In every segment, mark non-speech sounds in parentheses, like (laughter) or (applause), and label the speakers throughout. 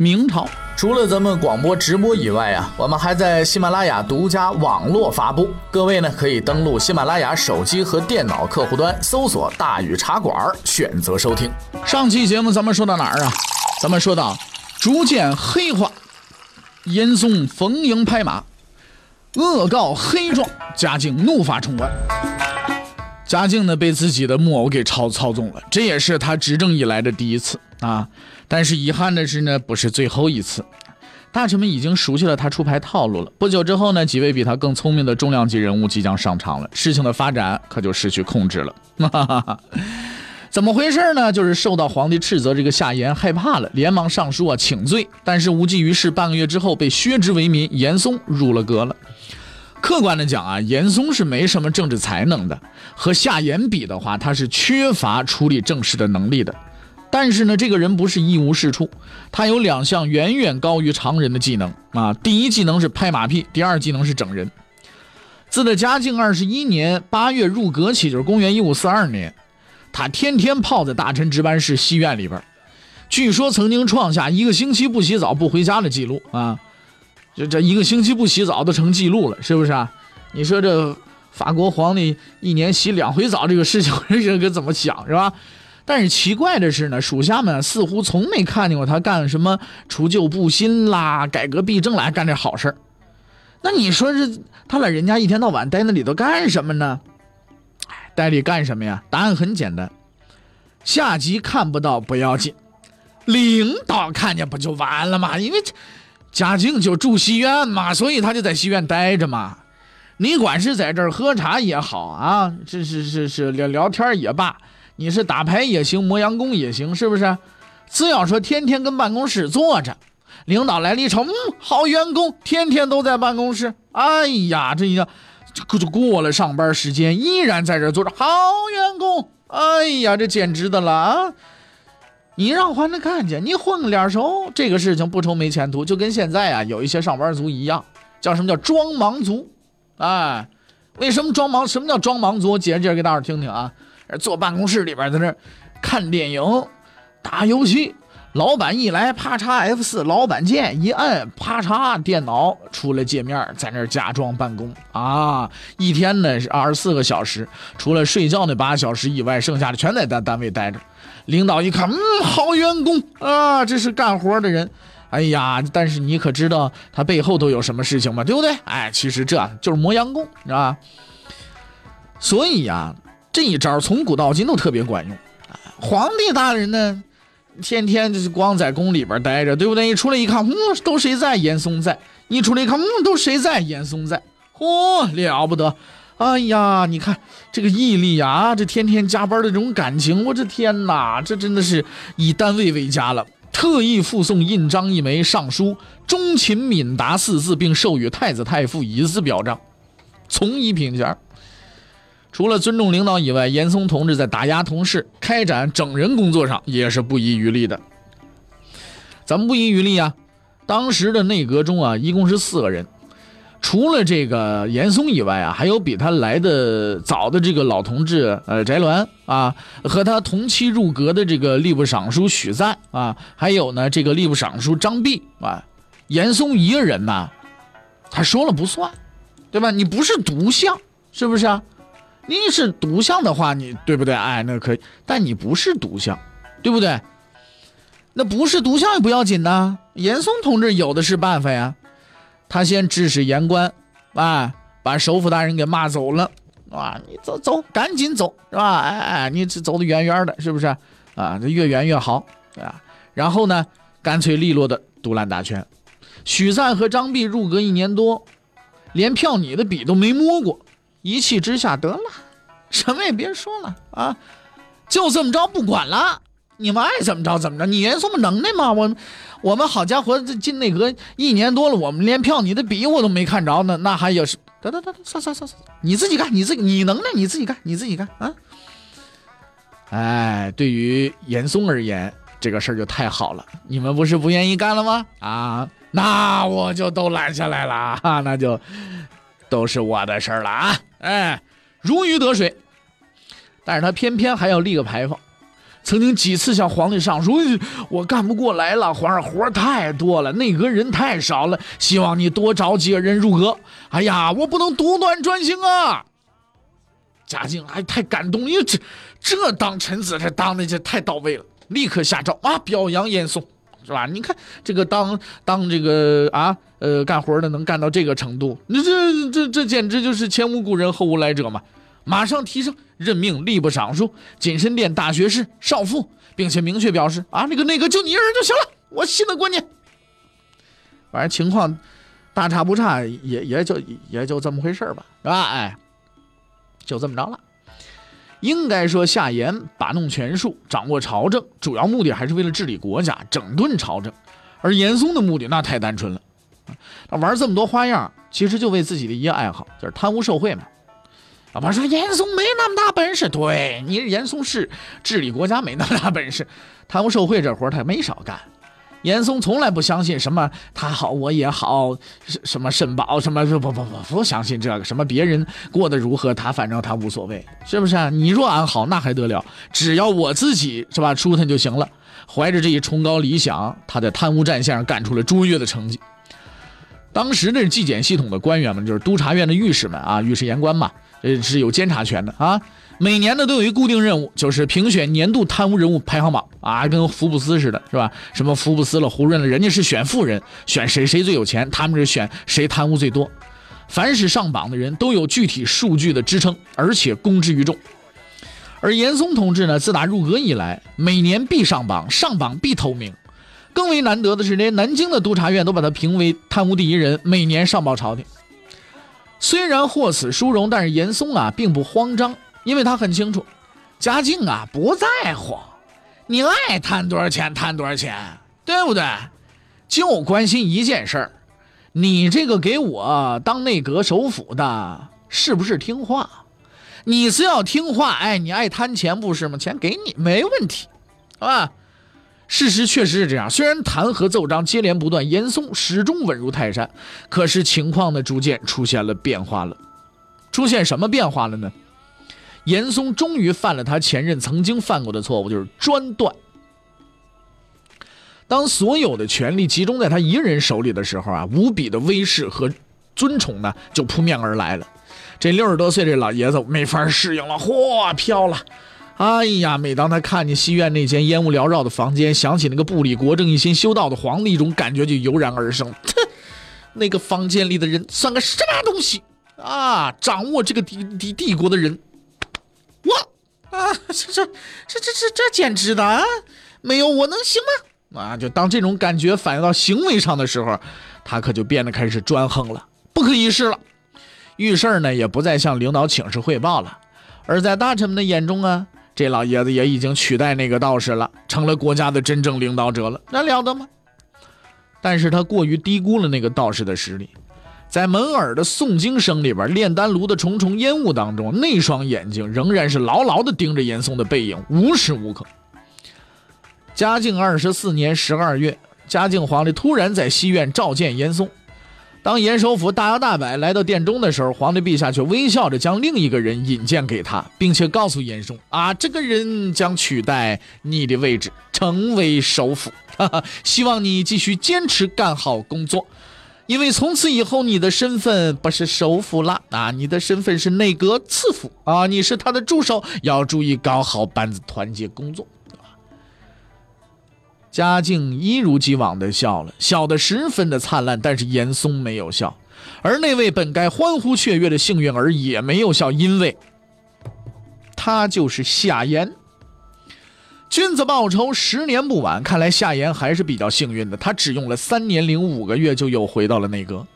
Speaker 1: 明朝
Speaker 2: 除了咱们广播直播以外啊，我们还在喜马拉雅独家网络发布。各位呢，可以登录喜马拉雅手机和电脑客户端，搜索“大禹茶馆”，选择收听。
Speaker 1: 上期节目咱们说到哪儿啊？咱们说到逐渐黑化，严嵩逢迎拍马，恶告黑状，嘉靖怒发冲冠。嘉靖呢，被自己的木偶给操操纵了，这也是他执政以来的第一次啊。但是遗憾的是呢，不是最后一次。大臣们已经熟悉了他出牌套路了。不久之后呢，几位比他更聪明的重量级人物即将上场了，事情的发展可就失去控制了。(laughs) 怎么回事呢？就是受到皇帝斥责，这个夏言害怕了，连忙上书啊请罪，但是无济于事。半个月之后，被削职为民，严嵩入了阁了。客观的讲啊，严嵩是没什么政治才能的，和夏言比的话，他是缺乏处理政事的能力的。但是呢，这个人不是一无是处，他有两项远远高于常人的技能啊。第一技能是拍马屁，第二技能是整人。自的嘉靖二十一年八月入阁起，就是公元一五四二年，他天天泡在大臣值班室戏院里边，据说曾经创下一个星期不洗澡不回家的记录啊。这这一个星期不洗澡都成记录了，是不是啊？你说这法国皇帝一年洗两回澡这个事情，(laughs) 人可怎么想是吧？但是奇怪的是呢，属下们似乎从没看见过他干什么除旧布新啦、改革弊政来干这好事那你说这他俩人家一天到晚待那里头干什么呢？待里干什么呀？答案很简单，下级看不到不要紧，领导看见不就完了吗？因为。嘉靖就住西院嘛，所以他就在西院待着嘛。你管是在这儿喝茶也好啊，这是是是聊聊天也罢，你是打牌也行，磨洋工也行，是不是？只要说天天跟办公室坐着，领导来了一瞅，嗯，好员工，天天都在办公室。哎呀，这一下可就过了上班时间，依然在这坐着，好员工。哎呀，这简直的了啊！你让还能看见，你混个脸熟，这个事情不愁没前途。就跟现在啊，有一些上班族一样，叫什么叫装忙族？哎，为什么装忙？什么叫装忙族？我解释解释给大伙听听啊。坐办公室里边在那看电影、打游戏，老板一来，啪嚓 F 四，老板键一摁，啪嚓电脑出来界面，在那假装办公啊。一天呢是二十四个小时，除了睡觉那八小时以外，剩下的全在单单位待着。领导一看，嗯，好员工啊，这是干活的人。哎呀，但是你可知道他背后都有什么事情吗？对不对？哎，其实这就是磨洋工，是吧？所以呀，这一招从古到今都特别管用。皇帝大人呢，天天就是光在宫里边待着，对不对？一出来一看，嗯，都谁在？严嵩在。一出来一看，嗯，都谁在？严嵩在。嚯，了不得！哎呀，你看这个毅力呀，这天天加班的这种感情，我这天哪，这真的是以单位为家了。特意附送印章一枚，上书“忠勤敏达”四字，并授予太子太傅以字表彰，从一品衔。除了尊重领导以外，严嵩同志在打压同事、开展整人工作上也是不遗余力的。怎么不遗余力啊？当时的内阁中啊，一共是四个人。除了这个严嵩以外啊，还有比他来的早的这个老同志，呃，翟鸾啊，和他同期入阁的这个吏部尚书许赞啊，还有呢这个吏部尚书张弼啊，严嵩一个人呐，他说了不算，对吧？你不是独相，是不是啊？你是独相的话，你对不对？哎，那可以，但你不是独相，对不对？那不是独相也不要紧呐，严嵩同志有的是办法呀。他先指使言官，啊，把首府大人给骂走了，啊，你走走，赶紧走，是吧？哎哎，你走得远远的，是不是？啊，这越远越好，啊。然后呢，干脆利落的独揽大权。许赞和张弼入阁一年多，连票拟的笔都没摸过，一气之下得了，什么也别说了啊，就这么着不管了，你们爱怎么着怎么着，你严嵩不能耐吗？我我们好家伙，这进内阁一年多了，我们连票你的笔我都没看着呢，那还有是？得得得，算算算算，你自己干，你自己你能耐你自己干，你自己干啊！哎，对于严嵩而言，这个事儿就太好了。你们不是不愿意干了吗？啊，那我就都揽下来了啊，那就都是我的事儿了啊！哎，如鱼得水。但是他偏偏还要立个牌坊，曾经几次向皇帝上书，我干不过来了，皇上活太多了，内阁人太少了，希望你多找几个人入阁。哎呀，我不能独断专行啊！嘉靖还太感动，因为这这当臣子，这当的这太到位了，立刻下诏啊，表扬严嵩，是吧？你看这个当当这个啊，呃，干活的能干到这个程度，你这这这简直就是前无古人后无来者嘛！马上提升，任命吏部尚书、谨慎殿大学士、少傅，并且明确表示啊，那个那个就你一人就行了，我信得过你。反正情况大差不差，也也就也就这么回事吧，是吧？哎。就这么着了，应该说夏言把弄权术，掌握朝政，主要目的还是为了治理国家，整顿朝政。而严嵩的目的那太单纯了，玩这么多花样，其实就为自己的一个爱好，就是贪污受贿嘛。老爸说严嵩没那么大本事，对你严嵩是治理国家没那么大本事，贪污受贿这活他没少干。严嵩从来不相信什么他好我也好，什么肾宝什么不不不不不相信这个什么别人过得如何他反正他无所谓，是不是啊？你若安好那还得了？只要我自己是吧舒坦就行了。怀着这一崇高理想，他在贪污战线上干出了卓越的成绩。当时这纪检系统的官员们就是督察院的御史们啊，御史言官嘛，呃是有监察权的啊。每年呢都有一固定任务，就是评选年度贪污人物排行榜啊，跟福布斯似的，是吧？什么福布斯了、胡润了，人家是选富人，选谁谁最有钱，他们是选谁贪污最多。凡是上榜的人都有具体数据的支撑，而且公之于众。而严嵩同志呢，自打入阁以来，每年必上榜，上榜必头名。更为难得的是，连南京的督察院都把他评为贪污第一人，每年上报朝廷。虽然获此殊荣，但是严嵩啊，并不慌张。因为他很清楚，嘉靖啊不在乎，你爱贪多少钱贪多少钱，对不对？就关心一件事儿，你这个给我当内阁首辅的，是不是听话？你是要听话，哎，你爱贪钱不是吗？钱给你没问题，好吧？事实确实是这样，虽然弹劾奏章接连不断，严嵩始终稳如泰山，可是情况呢逐渐出现了变化了。出现什么变化了呢？严嵩终于犯了他前任曾经犯过的错误，就是专断。当所有的权力集中在他一个人手里的时候啊，无比的威势和尊崇呢就扑面而来了。这六十多岁这老爷子没法适应了，嚯，飘了！哎呀，每当他看见西院那间烟雾缭绕的房间，想起那个不理国政、一心修道的皇帝，一种感觉就油然而生。哼，(laughs) 那个房间里的人算个什么东西啊？掌握这个帝帝帝国的人。我啊，这这这这这这简直的啊，没有我能行吗？啊，就当这种感觉反映到行为上的时候，他可就变得开始专横了，不可一世了。遇事呢，也不再向领导请示汇报了，而在大臣们的眼中啊，这老爷子也已经取代那个道士了，成了国家的真正领导者了，那了得吗？但是他过于低估了那个道士的实力。在门耳的诵经声里边，炼丹炉的重重烟雾当中，那双眼睛仍然是牢牢地盯着严嵩的背影，无时无刻。嘉靖二十四年十二月，嘉靖皇帝突然在西院召见严嵩。当严首府大摇大摆来到殿中的时候，皇帝陛下却微笑着将另一个人引荐给他，并且告诉严嵩：“啊，这个人将取代你的位置，成为首辅 (laughs) 哈哈。希望你继续坚持干好工作。”因为从此以后，你的身份不是首辅了啊，你的身份是内阁次辅啊，你是他的助手，要注意搞好班子团结工作，嘉靖一如既往的笑了，笑得十分的灿烂，但是严嵩没有笑，而那位本该欢呼雀跃的幸运儿也没有笑，因为他就是夏言。君子报仇，十年不晚。看来夏言还是比较幸运的，他只用了三年零五个月就又回到了内阁。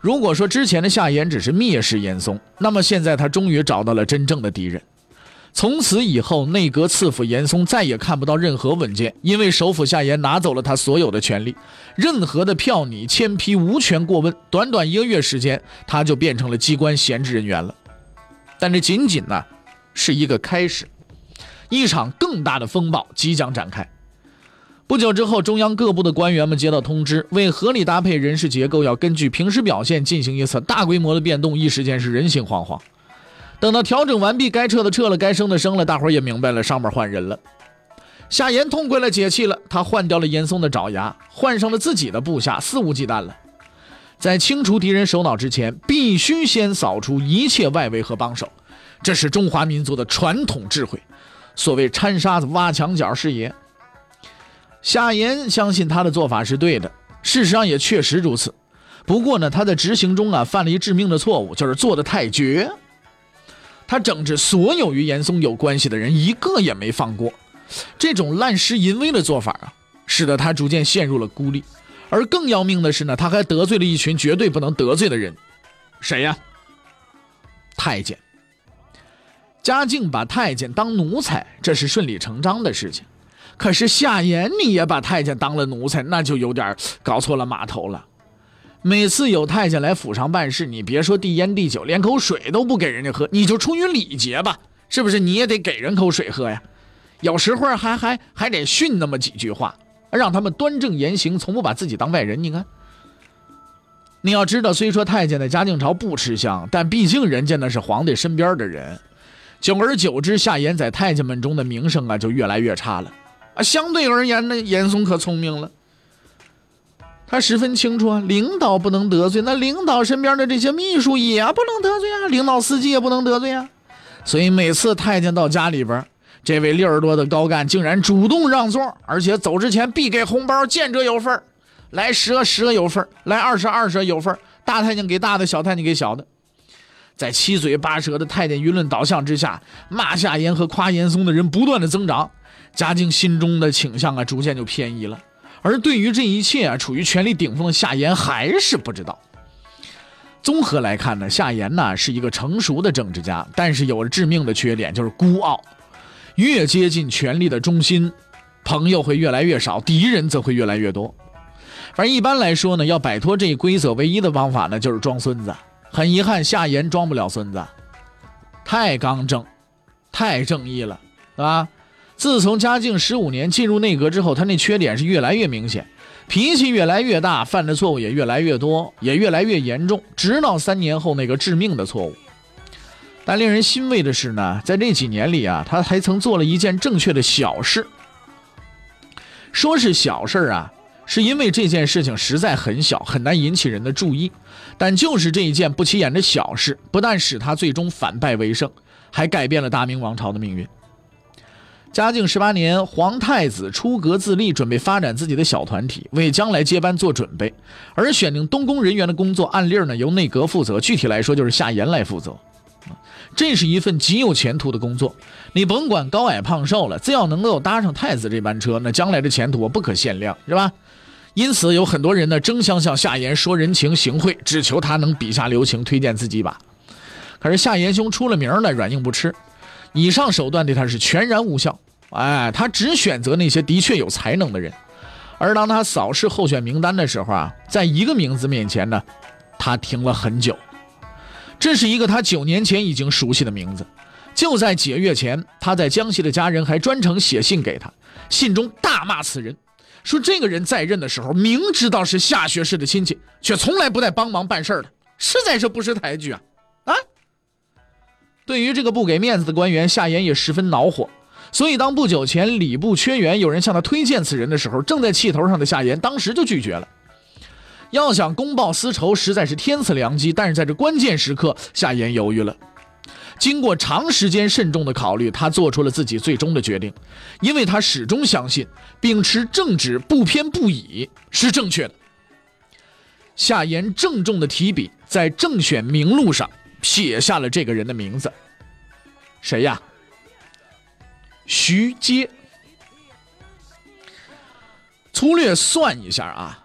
Speaker 1: 如果说之前的夏言只是蔑视严嵩，那么现在他终于找到了真正的敌人。从此以后，内阁次辅严嵩再也看不到任何文件，因为首辅夏言拿走了他所有的权利，任何的票拟签批无权过问。短短一个月时间，他就变成了机关闲置人员了。但这仅仅呢，是一个开始，一场更大的风暴即将展开。不久之后，中央各部的官员们接到通知，为合理搭配人事结构，要根据平时表现进行一次大规模的变动。一时间是人心惶惶。等到调整完毕，该撤的撤了，该升的升了，大伙儿也明白了，上面换人了。夏言痛快了，解气了，他换掉了严嵩的爪牙，换上了自己的部下，肆无忌惮了。在清除敌人首脑之前，必须先扫除一切外围和帮手，这是中华民族的传统智慧。所谓掺沙子挖墙脚是也。夏言相信他的做法是对的，事实上也确实如此。不过呢，他在执行中啊犯了一致命的错误，就是做的太绝。他整治所有与严嵩有关系的人，一个也没放过。这种滥施淫威的做法啊，使得他逐渐陷入了孤立。而更要命的是呢，他还得罪了一群绝对不能得罪的人。谁呀？太监。嘉靖把太监当奴才，这是顺理成章的事情。可是夏言，你也把太监当了奴才，那就有点搞错了码头了。每次有太监来府上办事，你别说递烟递酒，连口水都不给人家喝，你就出于礼节吧，是不是？你也得给人口水喝呀。有时候还还还得训那么几句话，让他们端正言行，从不把自己当外人。你看，你要知道，虽说太监在嘉靖朝不吃香，但毕竟人家那是皇帝身边的人。久而久之，夏言在太监们中的名声啊，就越来越差了。啊，相对而言呢，严嵩可聪明了。他十分清楚啊，领导不能得罪，那领导身边的这些秘书也不能得罪啊，领导司机也不能得罪啊。所以每次太监到家里边，这位六十多的高干竟然主动让座，而且走之前必给红包，见者有份来十个十个有份来二十二十有份大太监给大的，小太监给小的。在七嘴八舌的太监舆论导向之下，骂夏言和夸严嵩的人不断的增长，嘉靖心中的倾向啊，逐渐就偏移了。而对于这一切啊，处于权力顶峰的夏言还是不知道。综合来看呢，夏言呢是一个成熟的政治家，但是有着致命的缺点，就是孤傲。越接近权力的中心，朋友会越来越少，敌人则会越来越多。反正一般来说呢，要摆脱这一规则，唯一的方法呢就是装孙子。很遗憾，夏言装不了孙子，太刚正，太正义了，对吧？自从嘉靖十五年进入内阁之后，他那缺点是越来越明显，脾气越来越大，犯的错误也越来越多，也越来越严重，直到三年后那个致命的错误。但令人欣慰的是呢，在这几年里啊，他还曾做了一件正确的小事。说是小事啊，是因为这件事情实在很小，很难引起人的注意。但就是这一件不起眼的小事，不但使他最终反败为胜，还改变了大明王朝的命运。嘉靖十八年，皇太子出阁自立，准备发展自己的小团体，为将来接班做准备。而选定东宫人员的工作，按例呢由内阁负责，具体来说就是夏言来负责。这是一份极有前途的工作。你甭管高矮胖瘦了，只要能够搭上太子这班车，那将来的前途不可限量，是吧？因此，有很多人呢争相向夏言说人情行贿，只求他能笔下留情，推荐自己吧。可是夏言兄出了名了，软硬不吃。以上手段对他是全然无效，哎，他只选择那些的确有才能的人。而当他扫视候选名单的时候啊，在一个名字面前呢，他停了很久。这是一个他九年前已经熟悉的名字。就在几个月前，他在江西的家人还专程写信给他，信中大骂此人，说这个人在任的时候明知道是下学士的亲戚，却从来不带帮忙办事的，实在是不识抬举啊！啊！对于这个不给面子的官员，夏言也十分恼火。所以，当不久前礼部缺员，有人向他推荐此人的时候，正在气头上的夏言当时就拒绝了。要想公报私仇，实在是天赐良机。但是在这关键时刻，夏言犹豫了。经过长时间慎重的考虑，他做出了自己最终的决定，因为他始终相信，秉持正直、不偏不倚是正确的。夏言郑重的提笔，在正选名录上。写下了这个人的名字，谁呀？徐阶。粗略算一下啊，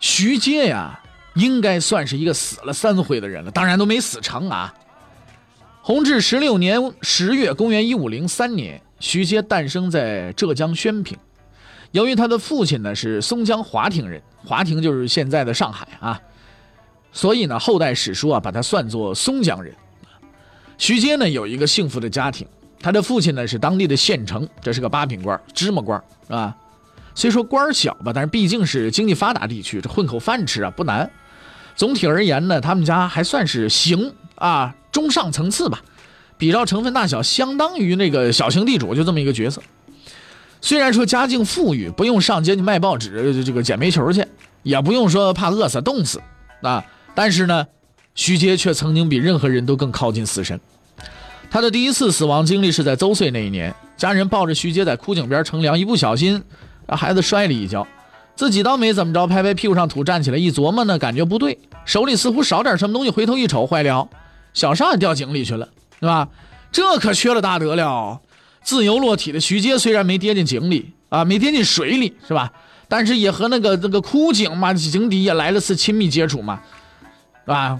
Speaker 1: 徐阶呀，应该算是一个死了三回的人了，当然都没死成啊。弘治十六年十月，公元一五零三年，徐阶诞生在浙江宣平。由于他的父亲呢是松江华亭人，华亭就是现在的上海啊，所以呢后代史书啊把他算作松江人。徐阶呢有一个幸福的家庭，他的父亲呢是当地的县丞，这是个八品官，芝麻官啊。虽说官小吧，但是毕竟是经济发达地区，这混口饭吃啊不难。总体而言呢，他们家还算是行啊，中上层次吧，比照成分大小，相当于那个小型地主，就这么一个角色。虽然说家境富裕，不用上街去卖报纸，这个捡煤球去，也不用说怕饿死冻死啊，但是呢，徐阶却曾经比任何人都更靠近死神。他的第一次死亡经历是在周岁那一年，家人抱着徐阶在枯井边乘凉，一不小心。让孩子摔了一跤，自己倒没怎么着，拍拍屁股上土，站起来一琢磨呢，感觉不对，手里似乎少点什么东西，回头一瞅，坏了，小少爷掉井里去了，是吧？这可缺了大德了。自由落体的徐阶虽然没跌进井里啊，没跌进水里，是吧？但是也和那个那个枯井嘛，井底也来了次亲密接触嘛，是吧？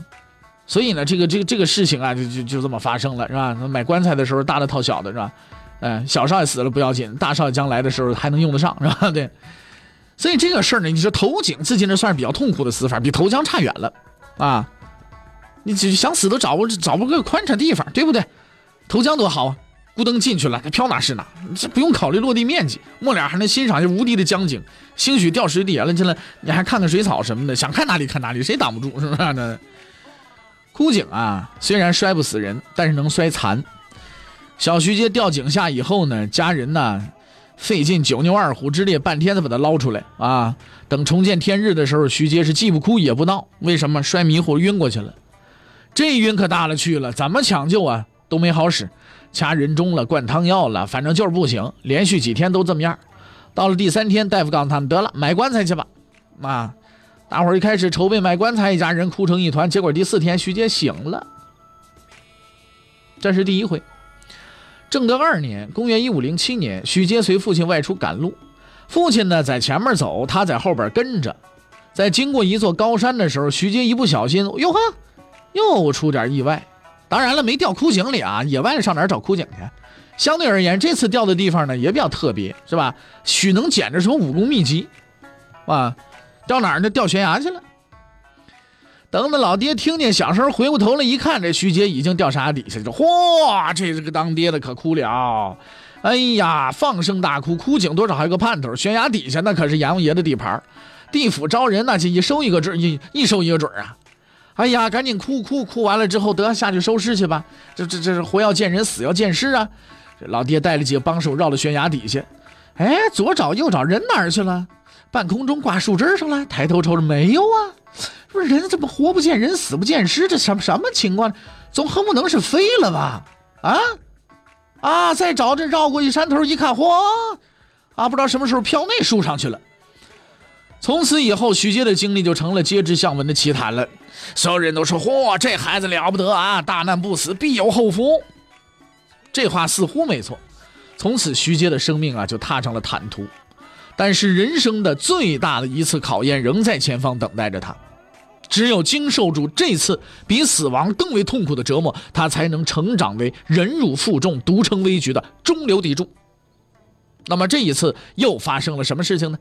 Speaker 1: 所以呢，这个这个这个事情啊，就就就这么发生了，是吧？买棺材的时候大的套小的，是吧？嗯，小少爷死了不要紧，大少爷将来的时候还能用得上，是吧？(laughs) 对，所以这个事儿呢，你说投井自己那算是比较痛苦的死法，比投江差远了，啊，你想死都找不找不个宽敞地方，对不对？投江多好啊，咕噔进去了，它飘哪是哪，这不用考虑落地面积，末了还能欣赏这无敌的江景，兴许掉水底下了去了，你还看看水草什么的，想看哪里看哪里，谁挡不住，是不是？那 (laughs) 枯井啊，虽然摔不死人，但是能摔残。小徐阶掉井下以后呢，家人呢费尽九牛二虎之力，半天才把他捞出来啊。等重见天日的时候，徐阶是既不哭也不闹，为什么？摔迷糊晕过去了。这晕可大了去了，怎么抢救啊都没好使，掐人中了，灌汤药了，反正就是不行。连续几天都这么样。到了第三天，大夫告诉他们得了，买棺材去吧。啊，大伙儿一开始筹备买棺材，一家人哭成一团。结果第四天，徐阶醒了。这是第一回。正德二年，公元一五零七年，徐阶随父亲外出赶路，父亲呢在前面走，他在后边跟着。在经过一座高山的时候，徐阶一不小心，哟呵，又出点意外。当然了，没掉枯井里啊，野外上哪找枯井去？相对而言，这次掉的地方呢也比较特别，是吧？许能捡着什么武功秘籍，啊，掉哪儿呢？掉悬崖去了。等等，老爹听见响声，回过头来一看，这徐杰已经掉沙底下了。嚯，这这个当爹的可哭了！哎呀，放声大哭。枯井多少还有个盼头，悬崖底下那可是阎王爷的地盘，地府招人那就一收一个准，一一收一个准啊！哎呀，赶紧哭哭哭完了之后，得下去收尸去吧。这这这是活要见人，死要见尸啊！这老爹带了几个帮手绕到悬崖底下，哎，左找右找，人哪儿去了？半空中挂树枝上了，抬头瞅着没有啊？不是人怎么活不见人，死不见尸？这什么什么情况？总恨不能是飞了吧？啊啊！再找这绕过一山头一看，嚯啊！不知道什么时候飘那树上去了。从此以后，徐阶的经历就成了皆知巷闻的奇谈了。所有人都说：嚯，这孩子了不得啊！大难不死，必有后福。这话似乎没错。从此，徐阶的生命啊，就踏上了坦途。但是人生的最大的一次考验仍在前方等待着他，只有经受住这次比死亡更为痛苦的折磨，他才能成长为忍辱负重、独撑危局的中流砥柱。那么这一次又发生了什么事情呢？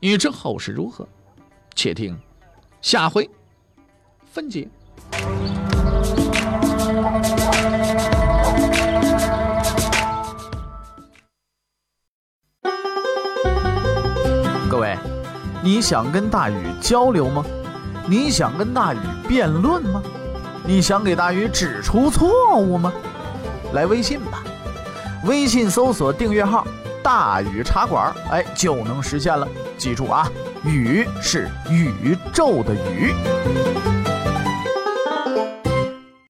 Speaker 1: 欲知后事如何，且听下回分解。
Speaker 2: 各位你想跟大禹交流吗？你想跟大禹辩论吗？你想给大禹指出错误吗？来微信吧，微信搜索订阅号“大禹茶馆”，哎，就能实现了。记住啊，宇是宇宙的宇。